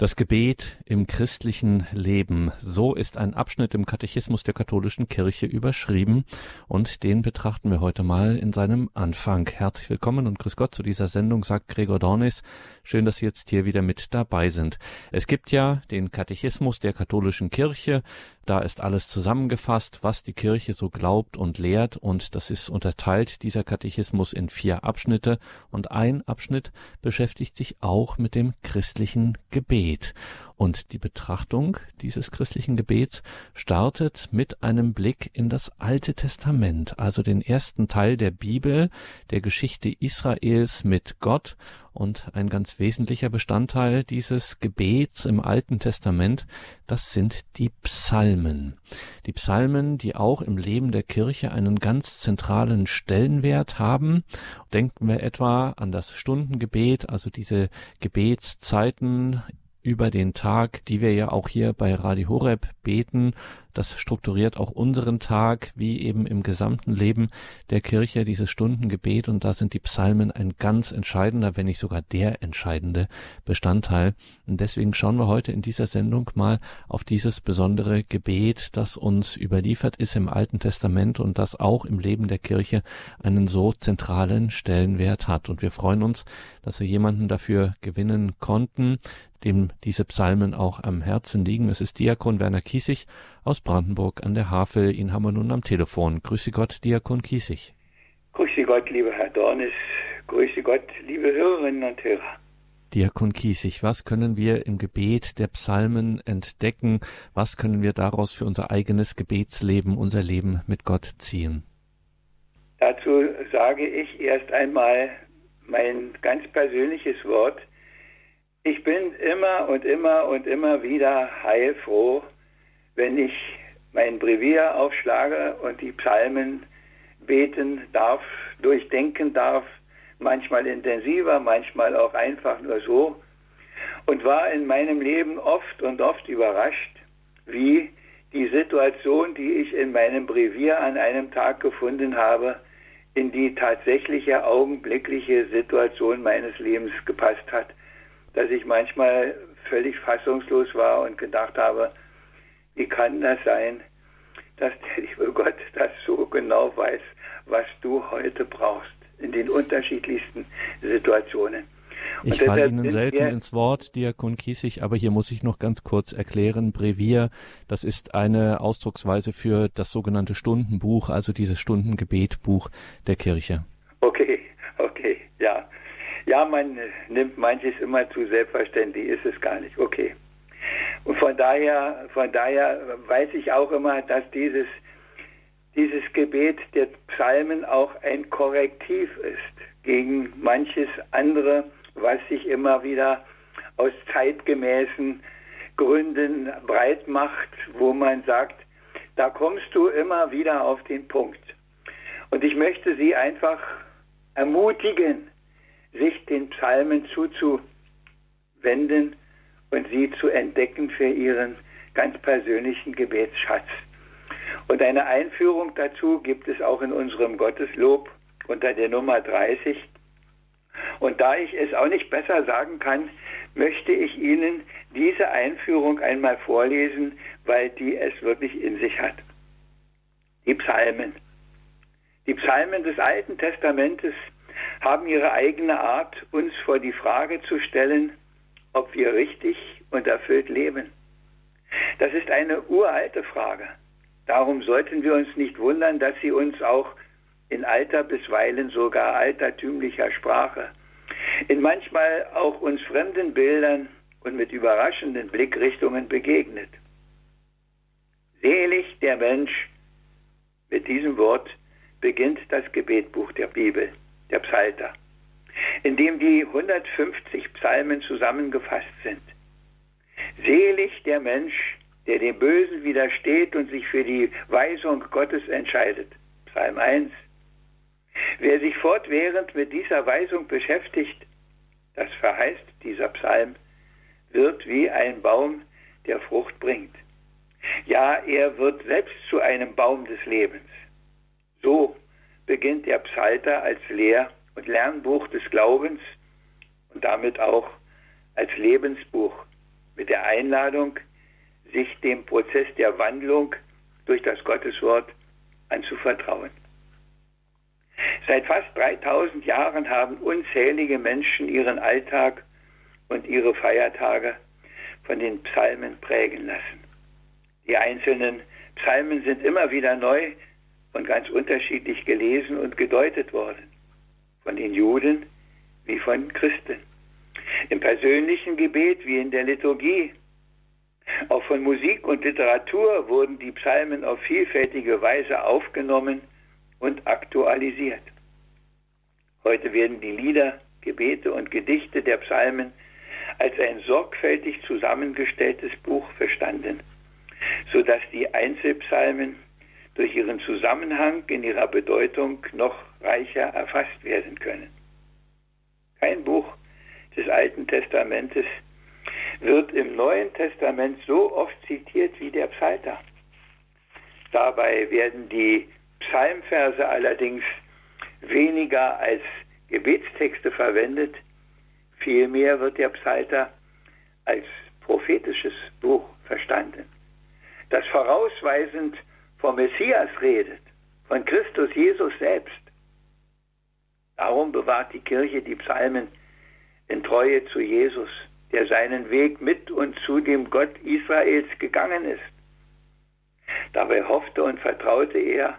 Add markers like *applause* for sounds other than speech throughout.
Das Gebet im christlichen Leben. So ist ein Abschnitt im Katechismus der katholischen Kirche überschrieben und den betrachten wir heute mal in seinem Anfang. Herzlich willkommen und grüß Gott zu dieser Sendung, sagt Gregor Dornis. Schön, dass Sie jetzt hier wieder mit dabei sind. Es gibt ja den Katechismus der katholischen Kirche. Da ist alles zusammengefasst, was die Kirche so glaubt und lehrt und das ist unterteilt, dieser Katechismus, in vier Abschnitte und ein Abschnitt beschäftigt sich auch mit dem christlichen Gebet. Und die Betrachtung dieses christlichen Gebets startet mit einem Blick in das Alte Testament, also den ersten Teil der Bibel, der Geschichte Israels mit Gott. Und ein ganz wesentlicher Bestandteil dieses Gebets im Alten Testament, das sind die Psalmen. Die Psalmen, die auch im Leben der Kirche einen ganz zentralen Stellenwert haben. Denken wir etwa an das Stundengebet, also diese Gebetszeiten über den Tag, die wir ja auch hier bei Radio Horeb beten das strukturiert auch unseren Tag, wie eben im gesamten Leben der Kirche, dieses Stundengebet. Und da sind die Psalmen ein ganz entscheidender, wenn nicht sogar der entscheidende Bestandteil. Und deswegen schauen wir heute in dieser Sendung mal auf dieses besondere Gebet, das uns überliefert ist im Alten Testament und das auch im Leben der Kirche einen so zentralen Stellenwert hat. Und wir freuen uns, dass wir jemanden dafür gewinnen konnten, dem diese Psalmen auch am Herzen liegen. Es ist Diakon Werner Kiesig aus Brandenburg an der Havel. Ihn haben wir nun am Telefon. Grüße Gott, Diakon Kiesig. Grüße Gott, lieber Herr Dornis. Grüße Gott, liebe Hörerinnen und Hörer. Diakon Kiesig, was können wir im Gebet der Psalmen entdecken? Was können wir daraus für unser eigenes Gebetsleben, unser Leben mit Gott ziehen? Dazu sage ich erst einmal mein ganz persönliches Wort. Ich bin immer und immer und immer wieder heilfroh, wenn ich mein Brevier aufschlage und die Psalmen beten darf, durchdenken darf, manchmal intensiver, manchmal auch einfach nur so, und war in meinem Leben oft und oft überrascht, wie die Situation, die ich in meinem Brevier an einem Tag gefunden habe, in die tatsächliche augenblickliche Situation meines Lebens gepasst hat, dass ich manchmal völlig fassungslos war und gedacht habe, wie kann das sein, dass der liebe Gott das so genau weiß, was du heute brauchst in den unterschiedlichsten Situationen? Und ich falle Ihnen selten ins Wort, Diakon Kiesig, aber hier muss ich noch ganz kurz erklären. Brevier, das ist eine Ausdrucksweise für das sogenannte Stundenbuch, also dieses Stundengebetbuch der Kirche. Okay, okay, ja. Ja, man nimmt manches immer zu selbstverständlich, ist es gar nicht. Okay. Und von daher, von daher weiß ich auch immer, dass dieses, dieses Gebet der Psalmen auch ein Korrektiv ist gegen manches andere, was sich immer wieder aus zeitgemäßen Gründen breit macht, wo man sagt, da kommst du immer wieder auf den Punkt. Und ich möchte Sie einfach ermutigen, sich den Psalmen zuzuwenden und sie zu entdecken für ihren ganz persönlichen Gebetsschatz. Und eine Einführung dazu gibt es auch in unserem Gotteslob unter der Nummer 30. Und da ich es auch nicht besser sagen kann, möchte ich Ihnen diese Einführung einmal vorlesen, weil die es wirklich in sich hat. Die Psalmen. Die Psalmen des Alten Testamentes haben ihre eigene Art, uns vor die Frage zu stellen, ob wir richtig und erfüllt leben? Das ist eine uralte Frage. Darum sollten wir uns nicht wundern, dass sie uns auch in alter, bisweilen sogar altertümlicher Sprache, in manchmal auch uns fremden Bildern und mit überraschenden Blickrichtungen begegnet. Selig der Mensch, mit diesem Wort beginnt das Gebetbuch der Bibel, der Psalter in dem die 150 Psalmen zusammengefasst sind. Selig der Mensch, der dem Bösen widersteht und sich für die Weisung Gottes entscheidet. Psalm 1. Wer sich fortwährend mit dieser Weisung beschäftigt, das verheißt dieser Psalm, wird wie ein Baum, der Frucht bringt. Ja, er wird selbst zu einem Baum des Lebens. So beginnt der Psalter als Lehr- und Lernbuch des Glaubens und damit auch als Lebensbuch Einladung, sich dem Prozess der Wandlung durch das Gotteswort anzuvertrauen. Seit fast 3000 Jahren haben unzählige Menschen ihren Alltag und ihre Feiertage von den Psalmen prägen lassen. Die einzelnen Psalmen sind immer wieder neu und ganz unterschiedlich gelesen und gedeutet worden. Von den Juden wie von Christen. Im persönlichen Gebet wie in der Liturgie. Auch von Musik und Literatur wurden die Psalmen auf vielfältige Weise aufgenommen und aktualisiert. Heute werden die Lieder, Gebete und Gedichte der Psalmen als ein sorgfältig zusammengestelltes Buch verstanden, so dass die Einzelpsalmen durch ihren Zusammenhang in ihrer Bedeutung noch reicher erfasst werden können. Kein Buch des Alten Testamentes wird im Neuen Testament so oft zitiert wie der Psalter. Dabei werden die Psalmverse allerdings weniger als Gebetstexte verwendet, vielmehr wird der Psalter als prophetisches Buch verstanden, das vorausweisend vom Messias redet, von Christus Jesus selbst. Darum bewahrt die Kirche die Psalmen in Treue zu Jesus, der seinen Weg mit und zu dem Gott Israels gegangen ist. Dabei hoffte und vertraute er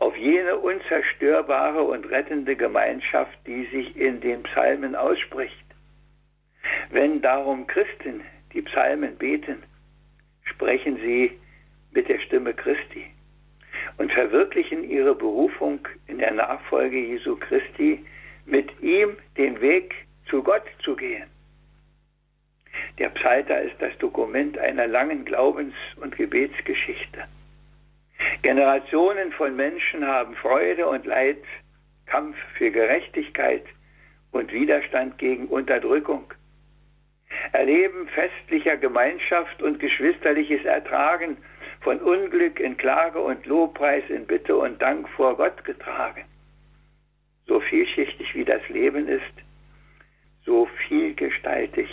auf jene unzerstörbare und rettende Gemeinschaft, die sich in den Psalmen ausspricht. Wenn darum Christen die Psalmen beten, sprechen sie mit der Stimme Christi und verwirklichen ihre Berufung in der Nachfolge Jesu Christi, mit ihm den Weg zu Gott zu gehen. Der Psalter ist das Dokument einer langen Glaubens- und Gebetsgeschichte. Generationen von Menschen haben Freude und Leid, Kampf für Gerechtigkeit und Widerstand gegen Unterdrückung, erleben festlicher Gemeinschaft und geschwisterliches Ertragen von Unglück in Klage und Lobpreis in Bitte und Dank vor Gott getragen. So vielschichtig wie das Leben ist, so vielgestaltig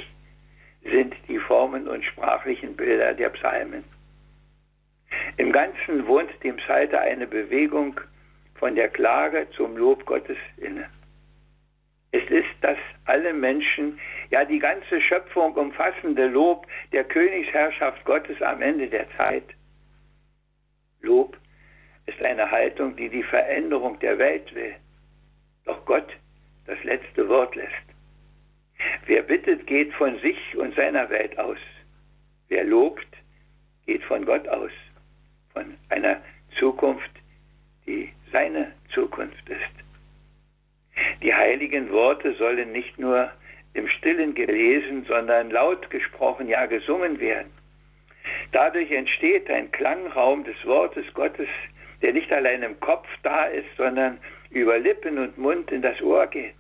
sind die Formen und sprachlichen Bilder der Psalmen. Im Ganzen wohnt dem Psalter eine Bewegung von der Klage zum Lob Gottes inne. Es ist das alle Menschen, ja die ganze Schöpfung umfassende Lob der Königsherrschaft Gottes am Ende der Zeit. Lob ist eine Haltung, die die Veränderung der Welt will, doch Gott das letzte Wort lässt. Wer bittet, geht von sich und seiner Welt aus. Wer lobt, geht von Gott aus, von einer Zukunft, die seine Zukunft ist. Die heiligen Worte sollen nicht nur im stillen gelesen, sondern laut gesprochen, ja gesungen werden. Dadurch entsteht ein Klangraum des Wortes Gottes, der nicht allein im Kopf da ist, sondern über Lippen und Mund in das Ohr geht.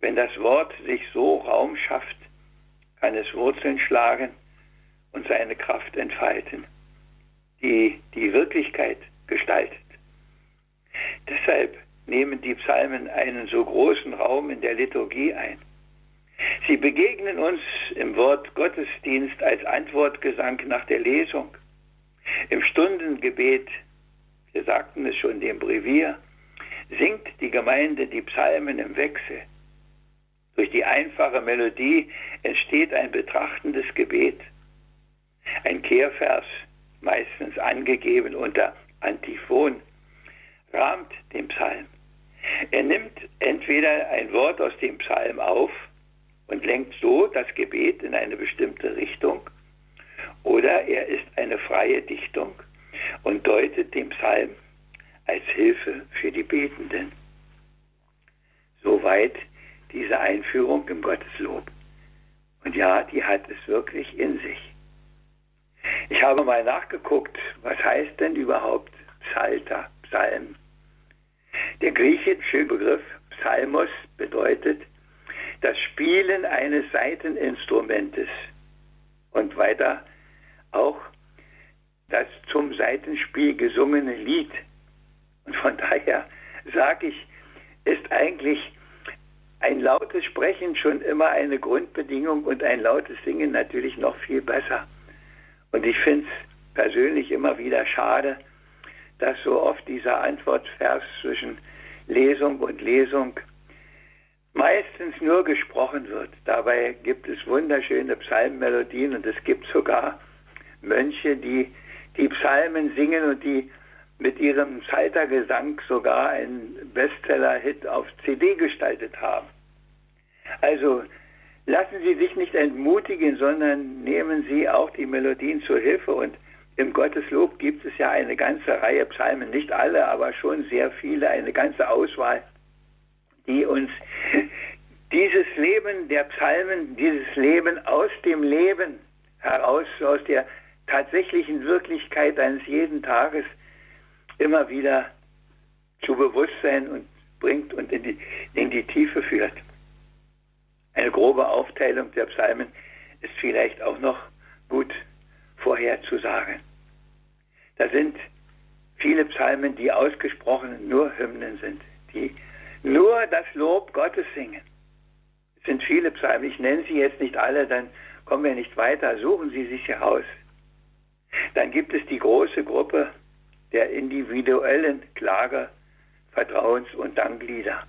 Wenn das Wort sich so Raum schafft, kann es Wurzeln schlagen und seine Kraft entfalten, die die Wirklichkeit gestaltet. Deshalb nehmen die Psalmen einen so großen Raum in der Liturgie ein. Sie begegnen uns im Wort Gottesdienst als Antwortgesang nach der Lesung, im Stundengebet, wir sagten es schon dem Brevier, singt die Gemeinde die Psalmen im Wechsel. Durch die einfache Melodie entsteht ein betrachtendes Gebet. Ein Kehrvers, meistens angegeben unter Antiphon, rahmt den Psalm. Er nimmt entweder ein Wort aus dem Psalm auf und lenkt so das Gebet in eine bestimmte Richtung, oder er ist eine freie Dichtung und deutet den Psalm als Hilfe für die Betenden. Soweit diese Einführung im Gotteslob. Und ja, die hat es wirklich in sich. Ich habe mal nachgeguckt, was heißt denn überhaupt Psalter, Psalm? Der griechische Begriff Psalmos bedeutet das Spielen eines Saiteninstrumentes und weiter auch das zum Saitenspiel gesungene Lied. Und von daher sage ich, ist eigentlich ein lautes Sprechen schon immer eine Grundbedingung und ein lautes Singen natürlich noch viel besser. Und ich finde es persönlich immer wieder schade, dass so oft dieser Antwortvers zwischen Lesung und Lesung meistens nur gesprochen wird. Dabei gibt es wunderschöne Psalmmelodien und es gibt sogar Mönche, die die Psalmen singen und die mit ihrem Psaltergesang sogar einen Bestseller-Hit auf CD gestaltet haben. Also lassen Sie sich nicht entmutigen, sondern nehmen Sie auch die Melodien zur Hilfe und im Gotteslob gibt es ja eine ganze Reihe Psalmen, nicht alle, aber schon sehr viele, eine ganze Auswahl, die uns *laughs* dieses Leben der Psalmen, dieses Leben aus dem Leben heraus, aus der tatsächlichen Wirklichkeit eines jeden Tages immer wieder zu Bewusstsein und bringt und in die, in die Tiefe führt. Eine grobe Aufteilung der Psalmen ist vielleicht auch noch gut vorherzusagen. Da sind viele Psalmen, die ausgesprochen nur Hymnen sind, die nur das Lob Gottes singen. Es sind viele Psalmen, ich nenne sie jetzt nicht alle, dann kommen wir nicht weiter, suchen Sie sich heraus. Dann gibt es die große Gruppe der individuellen Klage, Vertrauens- und Danklieder,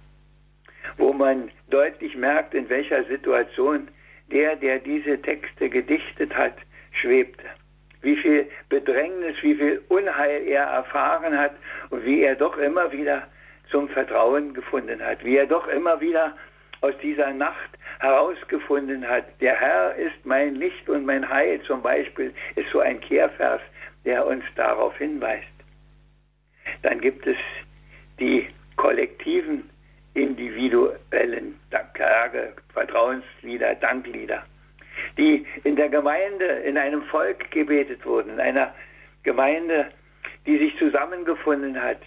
wo man deutlich merkt, in welcher Situation der, der diese Texte gedichtet hat, schwebte. Wie viel Bedrängnis, wie viel Unheil er erfahren hat und wie er doch immer wieder zum Vertrauen gefunden hat, wie er doch immer wieder aus dieser Nacht herausgefunden hat, der Herr ist mein Licht und mein Heil zum Beispiel, ist so ein Kehrvers, der uns darauf hinweist. Dann gibt es die kollektiven, individuellen Klage, Vertrauenslieder, Danklieder, die in der Gemeinde, in einem Volk gebetet wurden, in einer Gemeinde, die sich zusammengefunden hat.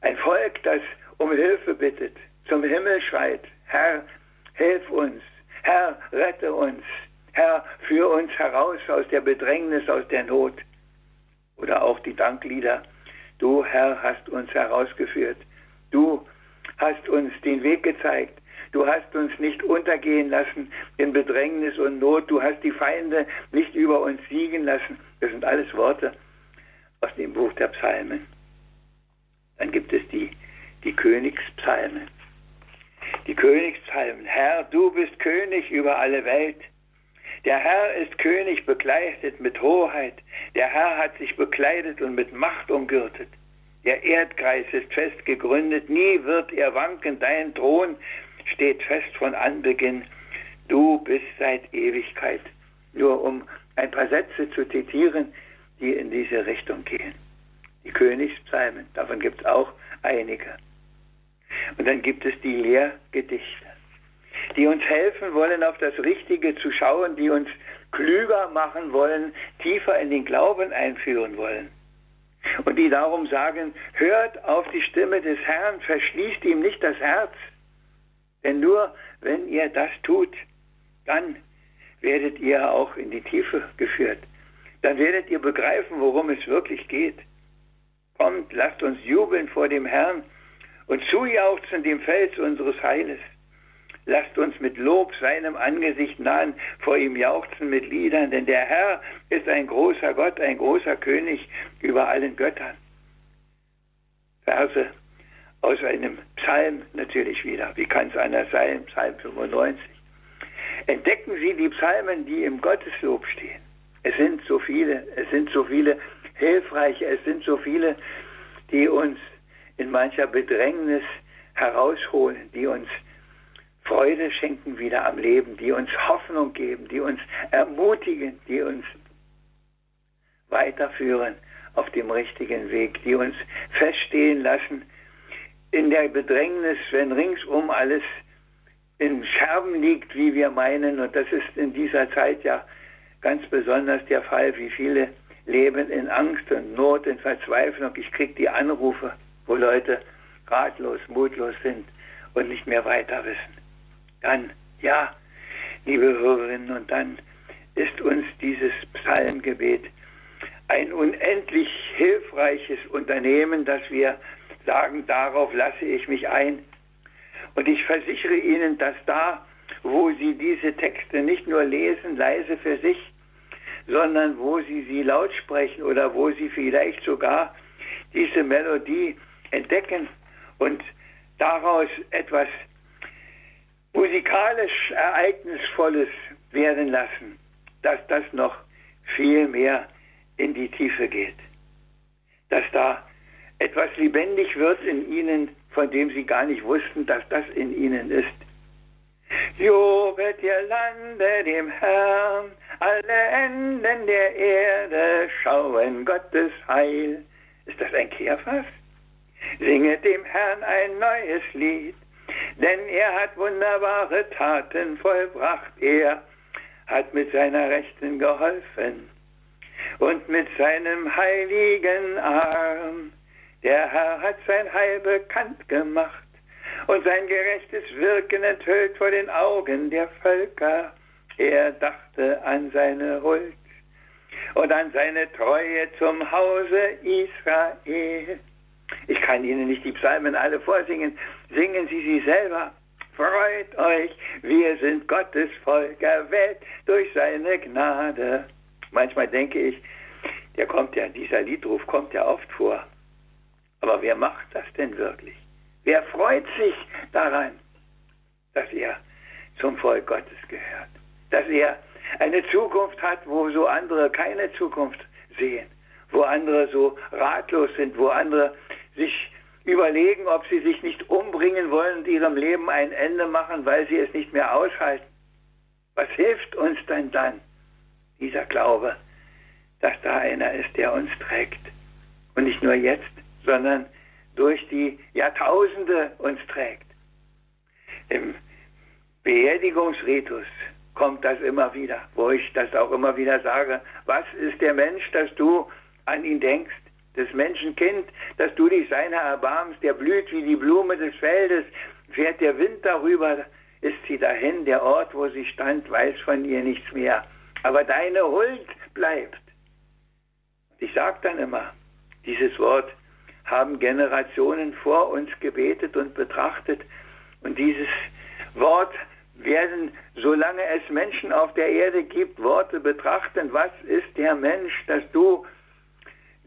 Ein Volk, das um Hilfe bittet, zum Himmel schreit, Herr, hilf uns, Herr, rette uns, Herr, führ uns heraus aus der Bedrängnis, aus der Not. Oder auch die Danklieder, Du, Herr, hast uns herausgeführt. Du hast uns den Weg gezeigt. Du hast uns nicht untergehen lassen in Bedrängnis und Not. Du hast die Feinde nicht über uns siegen lassen. Das sind alles Worte aus dem Buch der Psalmen. Dann gibt es die, die Königspsalmen. Die Königspsalmen. Herr, du bist König über alle Welt. Der Herr ist König bekleidet mit Hoheit. Der Herr hat sich bekleidet und mit Macht umgürtet. Der Erdkreis ist fest gegründet, nie wird er wanken. Dein Thron steht fest von Anbeginn. Du bist seit Ewigkeit. Nur um ein paar Sätze zu zitieren, die in diese Richtung gehen. Die Königspsalmen, davon gibt es auch einige. Und dann gibt es die Lehrgedichte die uns helfen wollen, auf das Richtige zu schauen, die uns klüger machen wollen, tiefer in den Glauben einführen wollen. Und die darum sagen, hört auf die Stimme des Herrn, verschließt ihm nicht das Herz. Denn nur wenn ihr das tut, dann werdet ihr auch in die Tiefe geführt. Dann werdet ihr begreifen, worum es wirklich geht. Kommt, lasst uns jubeln vor dem Herrn und zujauchzen dem Fels unseres Heiles. Lasst uns mit Lob seinem Angesicht nahen, vor ihm jauchzen mit Liedern, denn der Herr ist ein großer Gott, ein großer König über allen Göttern. Verse aus einem Psalm natürlich wieder. Wie kann es anders sein? Psalm 95. Entdecken Sie die Psalmen, die im Gotteslob stehen. Es sind so viele, es sind so viele hilfreiche, es sind so viele, die uns in mancher Bedrängnis herausholen, die uns Freude schenken wieder am Leben, die uns Hoffnung geben, die uns ermutigen, die uns weiterführen auf dem richtigen Weg, die uns feststehen lassen in der Bedrängnis, wenn ringsum alles in Scherben liegt, wie wir meinen. Und das ist in dieser Zeit ja ganz besonders der Fall, wie viele leben in Angst und Not, in Verzweiflung. Ich kriege die Anrufe, wo Leute ratlos, mutlos sind und nicht mehr weiter wissen dann, ja, liebe Hörerinnen, und dann ist uns dieses Psalmgebet ein unendlich hilfreiches Unternehmen, dass wir sagen, darauf lasse ich mich ein. Und ich versichere Ihnen, dass da, wo Sie diese Texte nicht nur lesen, leise für sich, sondern wo Sie sie laut sprechen oder wo Sie vielleicht sogar diese Melodie entdecken und daraus etwas musikalisch Ereignisvolles werden lassen, dass das noch viel mehr in die Tiefe geht. Dass da etwas lebendig wird in ihnen, von dem sie gar nicht wussten, dass das in ihnen ist. Jubelt ihr Lande dem Herrn, alle Enden der Erde schauen Gottes Heil. Ist das ein Kehrfass? Singet dem Herrn ein neues Lied, denn er hat wunderbare Taten vollbracht. Er hat mit seiner Rechten geholfen und mit seinem heiligen Arm. Der Herr hat sein Heil bekannt gemacht und sein gerechtes Wirken enthüllt vor den Augen der Völker. Er dachte an seine Huld und an seine Treue zum Hause Israel. Ich kann Ihnen nicht die Psalmen alle vorsingen. Singen Sie sie selber. Freut euch, wir sind Gottes Volk, erwählt durch seine Gnade. Manchmal denke ich, der kommt ja, dieser Liedruf kommt ja oft vor. Aber wer macht das denn wirklich? Wer freut sich daran, dass er zum Volk Gottes gehört? Dass er eine Zukunft hat, wo so andere keine Zukunft sehen, wo andere so ratlos sind, wo andere sich überlegen, ob sie sich nicht umbringen wollen und ihrem Leben ein Ende machen, weil sie es nicht mehr aushalten. Was hilft uns denn dann dieser Glaube, dass da einer ist, der uns trägt? Und nicht nur jetzt, sondern durch die Jahrtausende uns trägt. Im Beerdigungsritus kommt das immer wieder, wo ich das auch immer wieder sage. Was ist der Mensch, dass du an ihn denkst? des Menschenkind, dass du dich seiner erbarmst, der blüht wie die Blume des Feldes, fährt der Wind darüber, ist sie dahin, der Ort, wo sie stand, weiß von ihr nichts mehr. Aber deine Huld bleibt. Ich sage dann immer, dieses Wort haben Generationen vor uns gebetet und betrachtet. Und dieses Wort werden, solange es Menschen auf der Erde gibt, Worte betrachten. Was ist der Mensch, dass du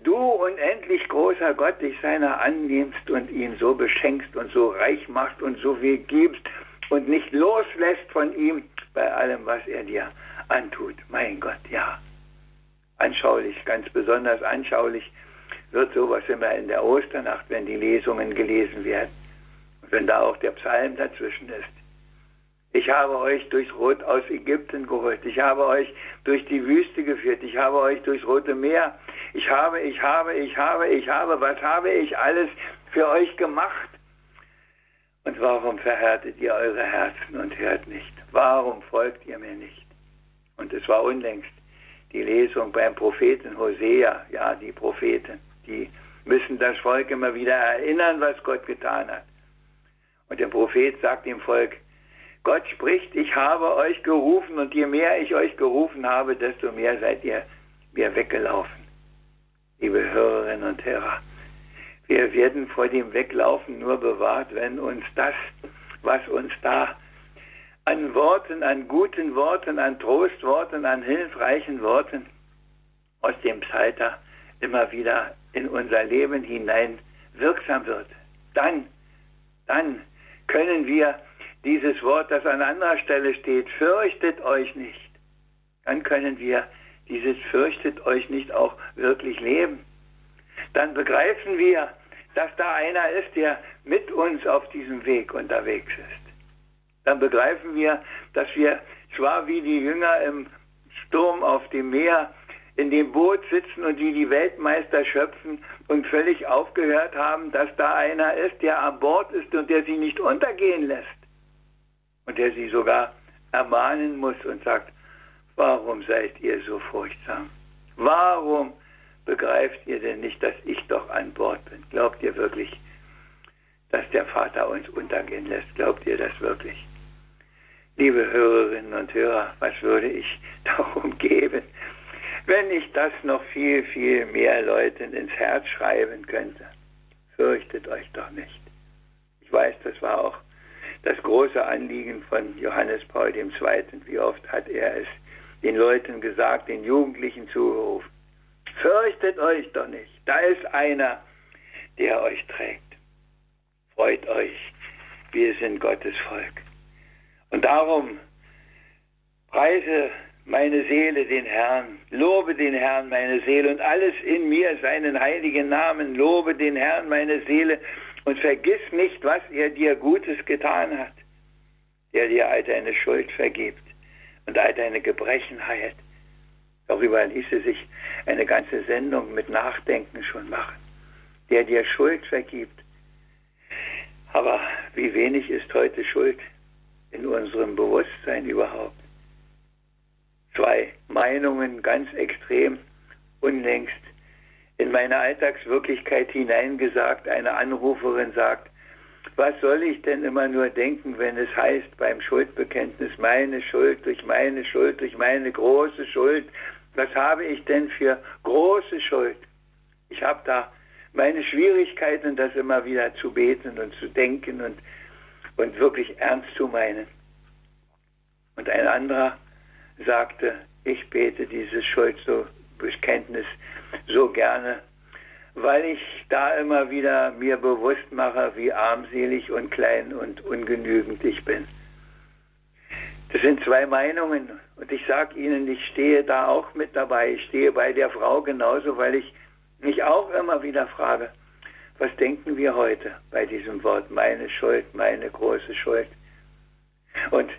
du unendlich großer Gott dich seiner annimmst und ihn so beschenkst und so reich machst und so viel gibst und nicht loslässt von ihm bei allem, was er dir antut. Mein Gott, ja. Anschaulich, ganz besonders anschaulich wird sowas immer in der Osternacht, wenn die Lesungen gelesen werden. Wenn da auch der Psalm dazwischen ist. Ich habe euch durchs Rot aus Ägypten geholt. Ich habe euch durch die Wüste geführt. Ich habe euch durchs Rote Meer. Ich habe, ich habe, ich habe, ich habe. Was habe ich alles für euch gemacht? Und warum verhärtet ihr eure Herzen und hört nicht? Warum folgt ihr mir nicht? Und es war unlängst die Lesung beim Propheten Hosea. Ja, die Propheten, die müssen das Volk immer wieder erinnern, was Gott getan hat. Und der Prophet sagt dem Volk, Gott spricht, ich habe euch gerufen und je mehr ich euch gerufen habe, desto mehr seid ihr mir weggelaufen. Liebe Hörerinnen und Hörer, wir werden vor dem Weglaufen nur bewahrt, wenn uns das, was uns da an Worten, an guten Worten, an Trostworten, an hilfreichen Worten aus dem Psalter immer wieder in unser Leben hinein wirksam wird. Dann, dann können wir dieses Wort, das an anderer Stelle steht, fürchtet euch nicht, dann können wir dieses fürchtet euch nicht auch wirklich leben. Dann begreifen wir, dass da einer ist, der mit uns auf diesem Weg unterwegs ist. Dann begreifen wir, dass wir zwar wie die Jünger im Sturm auf dem Meer in dem Boot sitzen und wie die Weltmeister schöpfen und völlig aufgehört haben, dass da einer ist, der an Bord ist und der sie nicht untergehen lässt und der sie sogar ermahnen muss und sagt, warum seid ihr so furchtsam? Warum begreift ihr denn nicht, dass ich doch an Bord bin? Glaubt ihr wirklich, dass der Vater uns untergehen lässt? Glaubt ihr das wirklich? Liebe Hörerinnen und Hörer, was würde ich *laughs* darum geben, wenn ich das noch viel, viel mehr Leuten ins Herz schreiben könnte? Fürchtet euch doch nicht. Ich weiß, das war auch das große Anliegen von Johannes Paul II. Wie oft hat er es den Leuten gesagt, den Jugendlichen zugerufen. Fürchtet euch doch nicht. Da ist einer, der euch trägt. Freut euch. Wir sind Gottes Volk. Und darum preise meine Seele den Herrn, lobe den Herrn meine Seele und alles in mir seinen heiligen Namen, lobe den Herrn meine Seele und vergiss nicht, was er dir Gutes getan hat, der dir all deine Schuld vergibt und all deine Gebrechen heilt. Darüber ließe sich eine ganze Sendung mit Nachdenken schon machen, der dir Schuld vergibt. Aber wie wenig ist heute Schuld in unserem Bewusstsein überhaupt? Zwei Meinungen ganz extrem unlängst in meine Alltagswirklichkeit hineingesagt. Eine Anruferin sagt, was soll ich denn immer nur denken, wenn es heißt beim Schuldbekenntnis, meine Schuld durch meine Schuld, durch meine große Schuld. Was habe ich denn für große Schuld? Ich habe da meine Schwierigkeiten, das immer wieder zu beten und zu denken und, und wirklich ernst zu meinen. Und ein anderer sagte, ich bete dieses Schuldbekenntnis so gerne, weil ich da immer wieder mir bewusst mache, wie armselig und klein und ungenügend ich bin. Das sind zwei Meinungen und ich sage Ihnen, ich stehe da auch mit dabei. Ich stehe bei der Frau genauso, weil ich mich auch immer wieder frage, was denken wir heute bei diesem Wort, meine Schuld, meine große Schuld? Und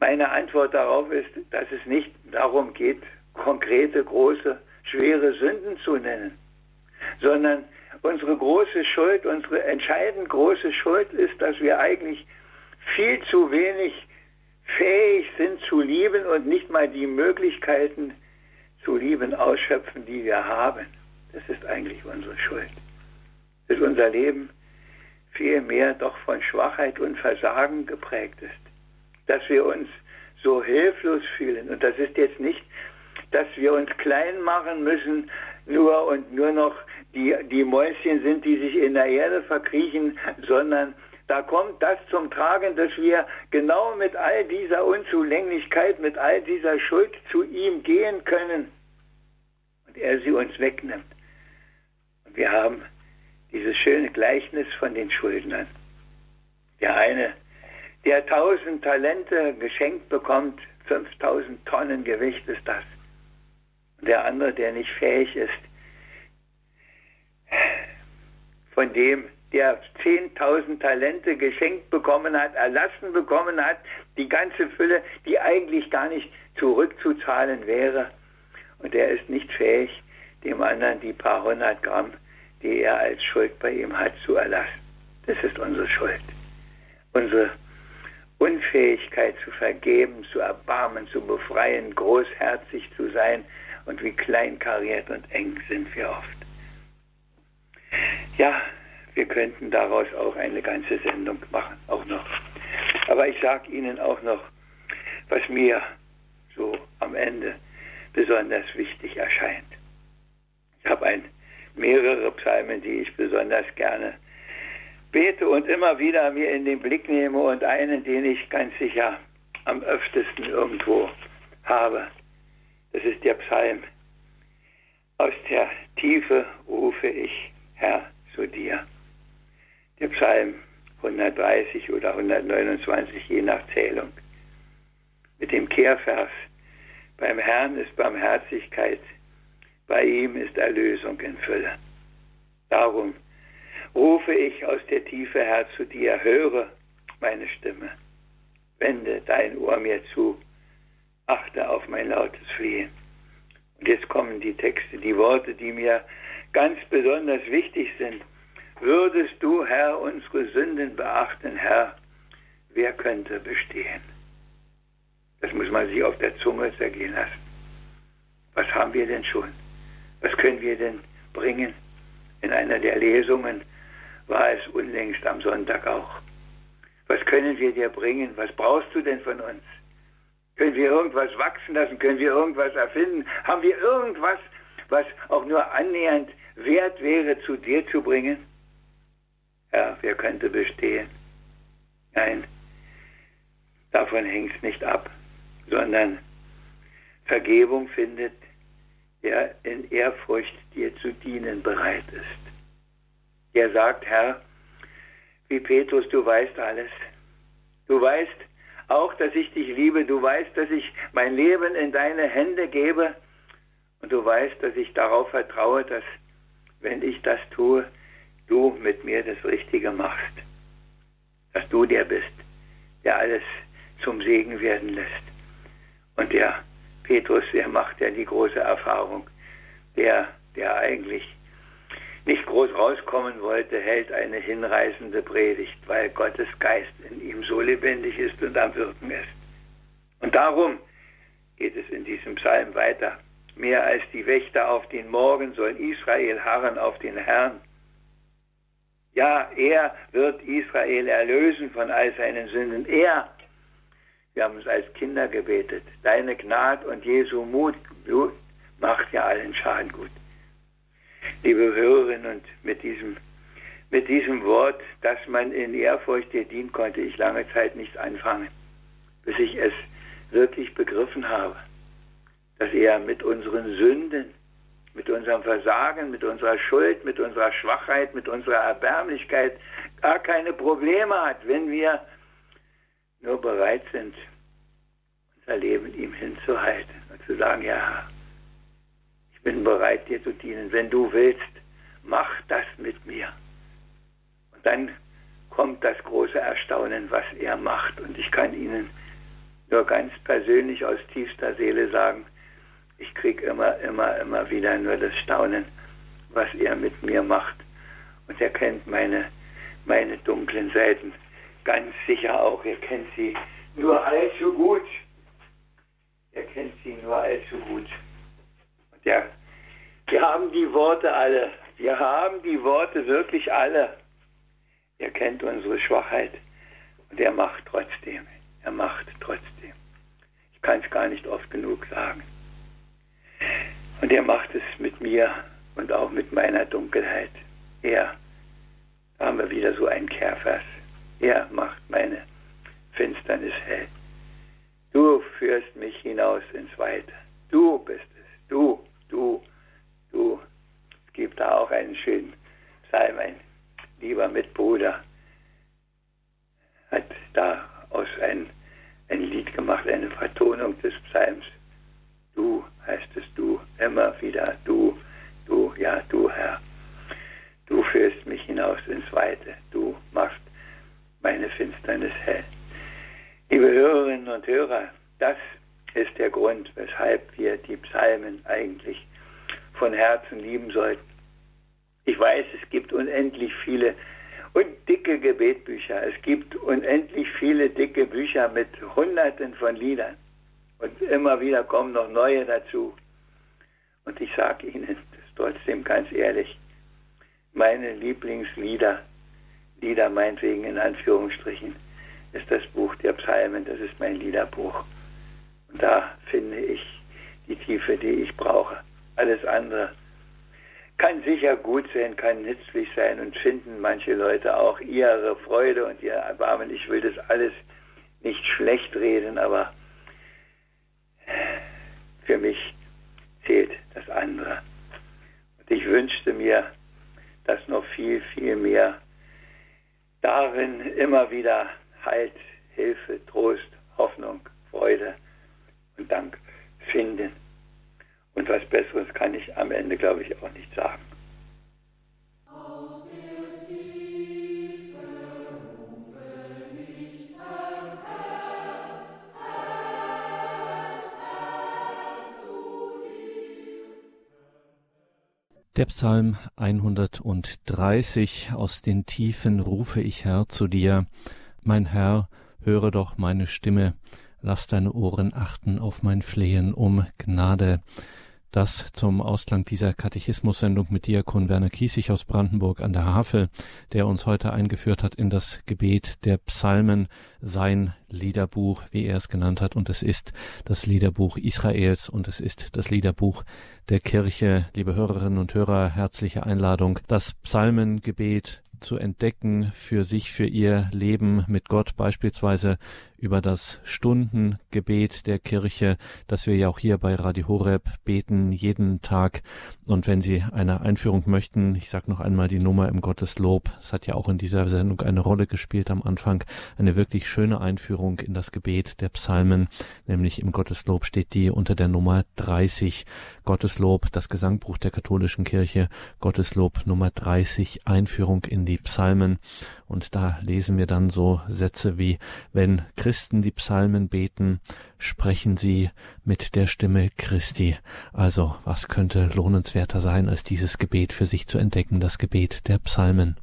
meine Antwort darauf ist, dass es nicht darum geht, konkrete, große, schwere Sünden zu nennen, sondern unsere große Schuld, unsere entscheidend große Schuld ist, dass wir eigentlich viel zu wenig fähig sind zu lieben und nicht mal die Möglichkeiten zu lieben ausschöpfen, die wir haben. Das ist eigentlich unsere Schuld. Dass unser Leben viel mehr doch von Schwachheit und Versagen geprägt ist. Dass wir uns so hilflos fühlen. Und das ist jetzt nicht, dass wir uns klein machen müssen, nur und nur noch die, die Mäuschen sind, die sich in der Erde verkriechen, sondern da kommt das zum Tragen, dass wir genau mit all dieser Unzulänglichkeit, mit all dieser Schuld zu ihm gehen können und er sie uns wegnimmt. Und wir haben dieses schöne Gleichnis von den Schuldnern. Der eine, der tausend Talente geschenkt bekommt, 5000 Tonnen Gewicht ist das. Und der andere, der nicht fähig ist, von dem, der 10.000 Talente geschenkt bekommen hat, erlassen bekommen hat, die ganze Fülle, die eigentlich gar nicht zurückzuzahlen wäre. Und er ist nicht fähig, dem anderen die paar hundert Gramm, die er als Schuld bei ihm hat, zu erlassen. Das ist unsere Schuld. Unsere Unfähigkeit zu vergeben, zu erbarmen, zu befreien, großherzig zu sein und wie kleinkariert und eng sind wir oft. Ja, wir könnten daraus auch eine ganze Sendung machen, auch noch. Aber ich sage Ihnen auch noch, was mir so am Ende besonders wichtig erscheint. Ich habe mehrere Psalmen, die ich besonders gerne bete und immer wieder mir in den Blick nehme und einen, den ich ganz sicher am öftesten irgendwo habe. Das ist der Psalm. Aus der Tiefe rufe ich, Herr, zu dir der Psalm 130 oder 129, je nach Zählung. Mit dem Kehrvers, beim Herrn ist Barmherzigkeit, bei ihm ist Erlösung in Fülle. Darum rufe ich aus der Tiefe her zu dir, höre meine Stimme, wende dein Ohr mir zu, achte auf mein lautes Flehen. Und jetzt kommen die Texte, die Worte, die mir ganz besonders wichtig sind Würdest du, Herr, unsere Sünden beachten, Herr, wer könnte bestehen? Das muss man sich auf der Zunge zergehen lassen. Was haben wir denn schon? Was können wir denn bringen? In einer der Lesungen war es unlängst am Sonntag auch. Was können wir dir bringen? Was brauchst du denn von uns? Können wir irgendwas wachsen lassen? Können wir irgendwas erfinden? Haben wir irgendwas, was auch nur annähernd wert wäre, zu dir zu bringen? Herr, wer könnte bestehen? Nein, davon hängt es nicht ab, sondern Vergebung findet, der in Ehrfurcht dir zu dienen bereit ist. Der sagt, Herr, wie Petrus, du weißt alles. Du weißt auch, dass ich dich liebe. Du weißt, dass ich mein Leben in deine Hände gebe. Und du weißt, dass ich darauf vertraue, dass, wenn ich das tue, du mit mir das Richtige machst. Dass du der bist, der alles zum Segen werden lässt. Und der Petrus, der macht ja die große Erfahrung, der, der eigentlich nicht groß rauskommen wollte, hält eine hinreißende Predigt, weil Gottes Geist in ihm so lebendig ist und am Wirken ist. Und darum geht es in diesem Psalm weiter. Mehr als die Wächter auf den Morgen soll Israel harren auf den Herrn. Ja, er wird Israel erlösen von all seinen Sünden. Er, wir haben es als Kinder gebetet, deine Gnade und Jesu Mut macht ja allen Schaden gut liebe Hörerinnen, und mit diesem, mit diesem Wort, dass man in Ehrfurcht dir dienen konnte, ich lange Zeit nicht anfangen, bis ich es wirklich begriffen habe, dass er mit unseren Sünden, mit unserem Versagen, mit unserer Schuld, mit unserer Schwachheit, mit unserer Erbärmlichkeit gar keine Probleme hat, wenn wir nur bereit sind, unser Leben ihm hinzuhalten und zu sagen, ja, ich bin bereit, dir zu dienen. Wenn du willst, mach das mit mir. Und dann kommt das große Erstaunen, was er macht. Und ich kann Ihnen nur ganz persönlich aus tiefster Seele sagen, ich kriege immer, immer, immer wieder nur das Staunen, was er mit mir macht. Und er kennt meine, meine dunklen Seiten ganz sicher auch. Er kennt sie nur allzu gut. Er kennt sie nur allzu gut. Ja, wir haben die Worte alle. Wir haben die Worte wirklich alle. Er kennt unsere Schwachheit und er macht trotzdem. Er macht trotzdem. Ich kann es gar nicht oft genug sagen. Und er macht es mit mir und auch mit meiner Dunkelheit. Er, da haben wir wieder so einen Kehrvers. Er macht meine Finsternis hell. Du führst mich hinaus ins Weite. Du bist es. Du, du, du. Es gibt da auch einen schönen Psalm, ein lieber Mitbruder hat da aus ein, ein Lied gemacht, eine Vertonung des Psalms. Du heißt es du, immer wieder du, du, ja du Herr. Du führst mich hinaus ins Weite, du machst meine Finsternis hell. Liebe Hörerinnen und Hörer, das ist der Grund, weshalb wir die Psalmen eigentlich von Herzen lieben sollten. Ich weiß, es gibt unendlich viele und dicke Gebetbücher. Es gibt unendlich viele dicke Bücher mit Hunderten von Liedern. Und immer wieder kommen noch neue dazu. Und ich sage Ihnen das trotzdem ganz ehrlich, meine Lieblingslieder, Lieder meinetwegen in Anführungsstrichen, ist das Buch der Psalmen, das ist mein Liederbuch. Da finde ich die Tiefe, die ich brauche. Alles andere kann sicher gut sein, kann nützlich sein und finden manche Leute auch ihre Freude und ihr Erbarmen. Ich will das alles nicht schlecht reden, aber für mich zählt das andere. Und ich wünschte mir, dass noch viel, viel mehr darin immer wieder Halt, Hilfe, Trost, Hoffnung, Freude Dank finden. Und was Besseres kann ich am Ende, glaube ich, auch nicht sagen. Der Psalm 130 Aus den Tiefen rufe ich Herr zu dir. Mein Herr, höre doch meine Stimme, lass deine Ohren achten auf mein Flehen um Gnade. Das zum Ausklang dieser Katechismus-Sendung mit Diakon Werner Kiesig aus Brandenburg an der Havel, der uns heute eingeführt hat in das Gebet der Psalmen, sein Liederbuch, wie er es genannt hat, und es ist das Liederbuch Israels und es ist das Liederbuch der Kirche. Liebe Hörerinnen und Hörer, herzliche Einladung, das Psalmengebet zu entdecken für sich, für ihr Leben mit Gott, beispielsweise über das Stundengebet der Kirche, das wir ja auch hier bei Radio Horeb beten, jeden Tag. Und wenn Sie eine Einführung möchten, ich sage noch einmal die Nummer im Gotteslob. Es hat ja auch in dieser Sendung eine Rolle gespielt am Anfang. Eine wirklich schöne Einführung in das Gebet der Psalmen, nämlich im Gotteslob steht die unter der Nummer 30. Gotteslob, das Gesangbuch der katholischen Kirche, Gotteslob Nummer 30, Einführung in die Psalmen. Und da lesen wir dann so Sätze wie, wenn Christen die Psalmen beten, sprechen sie mit der Stimme Christi. Also, was könnte lohnenswerter sein, als dieses Gebet für sich zu entdecken, das Gebet der Psalmen.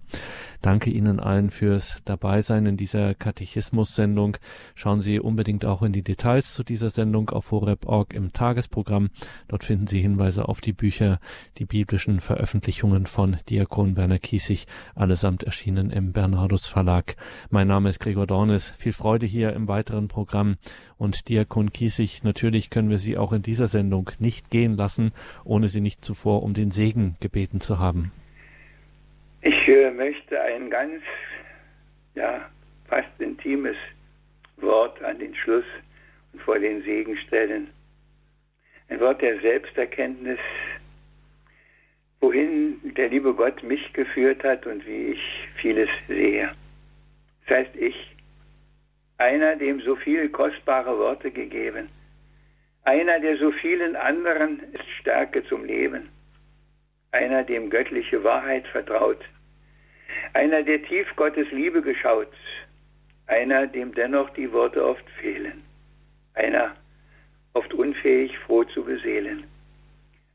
Danke Ihnen allen fürs Dabeisein in dieser Katechismus-Sendung. Schauen Sie unbedingt auch in die Details zu dieser Sendung auf horeb.org im Tagesprogramm. Dort finden Sie Hinweise auf die Bücher, die biblischen Veröffentlichungen von Diakon Werner Kiesig, allesamt erschienen im Bernardus Verlag. Mein Name ist Gregor Dornes. Viel Freude hier im weiteren Programm. Und Diakon Kiesig, natürlich können wir Sie auch in dieser Sendung nicht gehen lassen, ohne Sie nicht zuvor um den Segen gebeten zu haben. Ich äh, möchte ein ganz, ja, fast intimes Wort an den Schluss und vor den Segen stellen. Ein Wort der Selbsterkenntnis, wohin der liebe Gott mich geführt hat und wie ich vieles sehe. Das heißt, ich, einer, dem so viele kostbare Worte gegeben, einer, der so vielen anderen ist Stärke zum Leben, einer, dem göttliche Wahrheit vertraut, einer, der tief Gottes Liebe geschaut, einer, dem dennoch die Worte oft fehlen, einer, oft unfähig, froh zu beseelen,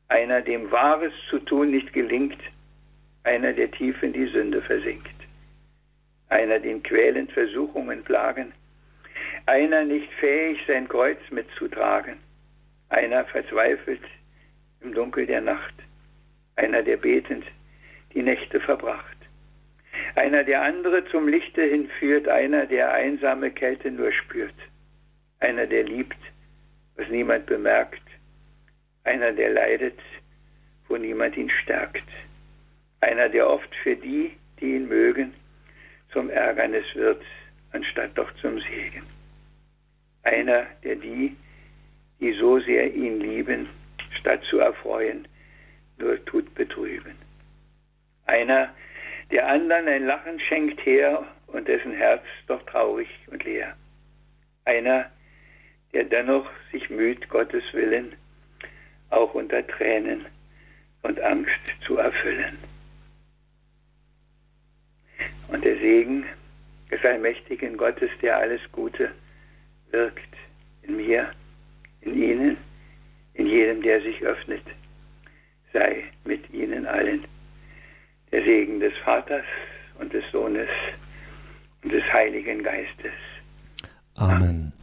einer, dem Wahres zu tun nicht gelingt, einer, der tief in die Sünde versinkt, einer, den quälend Versuchungen plagen, einer nicht fähig, sein Kreuz mitzutragen, einer verzweifelt im Dunkel der Nacht, einer, der betend die Nächte verbracht. Einer, der andere zum Lichte hinführt, einer, der einsame Kälte nur spürt. Einer, der liebt, was niemand bemerkt. Einer, der leidet, wo niemand ihn stärkt. Einer, der oft für die, die ihn mögen, zum Ärgernis wird, anstatt doch zum Segen. Einer, der die, die so sehr ihn lieben, statt zu erfreuen, nur tut betrüben. Einer, der anderen ein Lachen schenkt her und dessen Herz doch traurig und leer. Einer, der dennoch sich müht, Gottes Willen auch unter Tränen und Angst zu erfüllen. Und der Segen des allmächtigen Gottes, der alles Gute wirkt in mir, in Ihnen, in jedem, der sich öffnet, sei mit Ihnen allen. Der Segen des Vaters und des Sohnes und des Heiligen Geistes. Amen.